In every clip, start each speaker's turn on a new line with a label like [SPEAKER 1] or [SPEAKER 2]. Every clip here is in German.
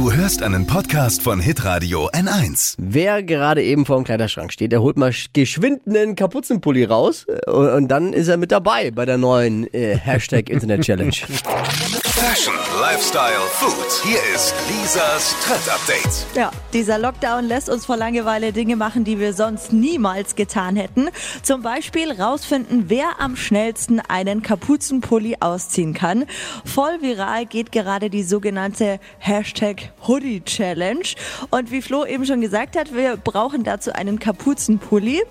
[SPEAKER 1] Du hörst einen Podcast von Hitradio N1.
[SPEAKER 2] Wer gerade eben vor dem Kleiderschrank steht, der holt mal geschwind einen Kapuzenpulli raus äh, und, und dann ist er mit dabei bei der neuen äh, Hashtag Internet Challenge.
[SPEAKER 1] Fashion, Lifestyle, Food. Hier ist Lisas Trend Update.
[SPEAKER 3] Ja, dieser Lockdown lässt uns vor Langeweile Dinge machen, die wir sonst niemals getan hätten. Zum Beispiel rausfinden, wer am schnellsten einen Kapuzenpulli ausziehen kann. Voll viral geht gerade die sogenannte Hashtag Hoodie Challenge. Und wie Flo eben schon gesagt hat, wir brauchen dazu einen Kapuzenpulli.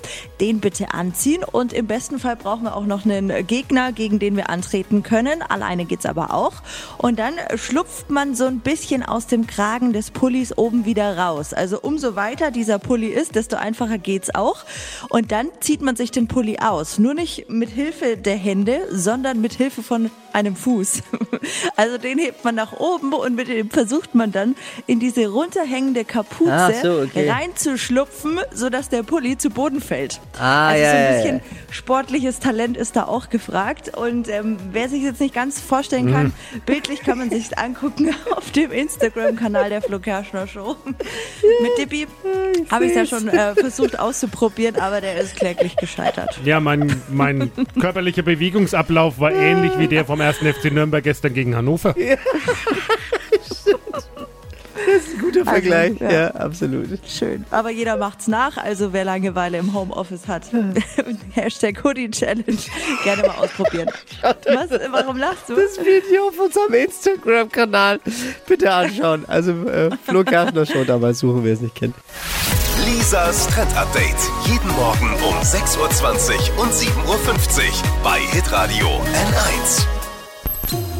[SPEAKER 3] Den bitte anziehen und im besten Fall brauchen wir auch noch einen Gegner, gegen den wir antreten können. Alleine geht's aber auch. Und dann schlupft man so ein bisschen aus dem Kragen des Pullis oben wieder raus. Also umso weiter dieser Pulli ist, desto einfacher geht's auch. Und dann zieht man sich den Pulli aus. Nur nicht mit Hilfe der Hände, sondern mit Hilfe von einem Fuß. Also den hebt man nach oben und mit dem versucht man dann in diese runterhängende Kapuze
[SPEAKER 2] so, okay.
[SPEAKER 3] reinzuschlupfen, sodass der Pulli zu Boden fällt.
[SPEAKER 2] Ah,
[SPEAKER 3] also
[SPEAKER 2] ja,
[SPEAKER 3] so ein
[SPEAKER 2] ja,
[SPEAKER 3] bisschen
[SPEAKER 2] ja.
[SPEAKER 3] sportliches Talent ist da auch gefragt. Und ähm, wer sich jetzt nicht ganz vorstellen kann,
[SPEAKER 2] Mhm.
[SPEAKER 3] Bildlich kann man sich angucken auf dem Instagram-Kanal der Flo Kerschner Show. Mit Dippi habe ich es ja schon äh, versucht auszuprobieren, aber der ist kläglich gescheitert.
[SPEAKER 4] Ja, mein, mein körperlicher Bewegungsablauf war ähnlich wie der vom 1. FC Nürnberg gestern gegen Hannover.
[SPEAKER 2] Guter Vergleich.
[SPEAKER 3] ja.
[SPEAKER 2] ja. absolut.
[SPEAKER 3] Schön. Aber jeder macht's nach, also wer Langeweile im Homeoffice hat, Hashtag Hoodie Challenge, gerne mal ausprobieren. Was? Warum lachst du?
[SPEAKER 2] Das Video auf unserem Instagram-Kanal bitte anschauen. Also äh, Flo Kerschner Show damals suchen, wer es nicht kennt.
[SPEAKER 1] Lisas Trend Update. Jeden Morgen um 6.20 Uhr und 7.50 Uhr bei Hitradio N1.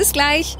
[SPEAKER 5] Bis gleich.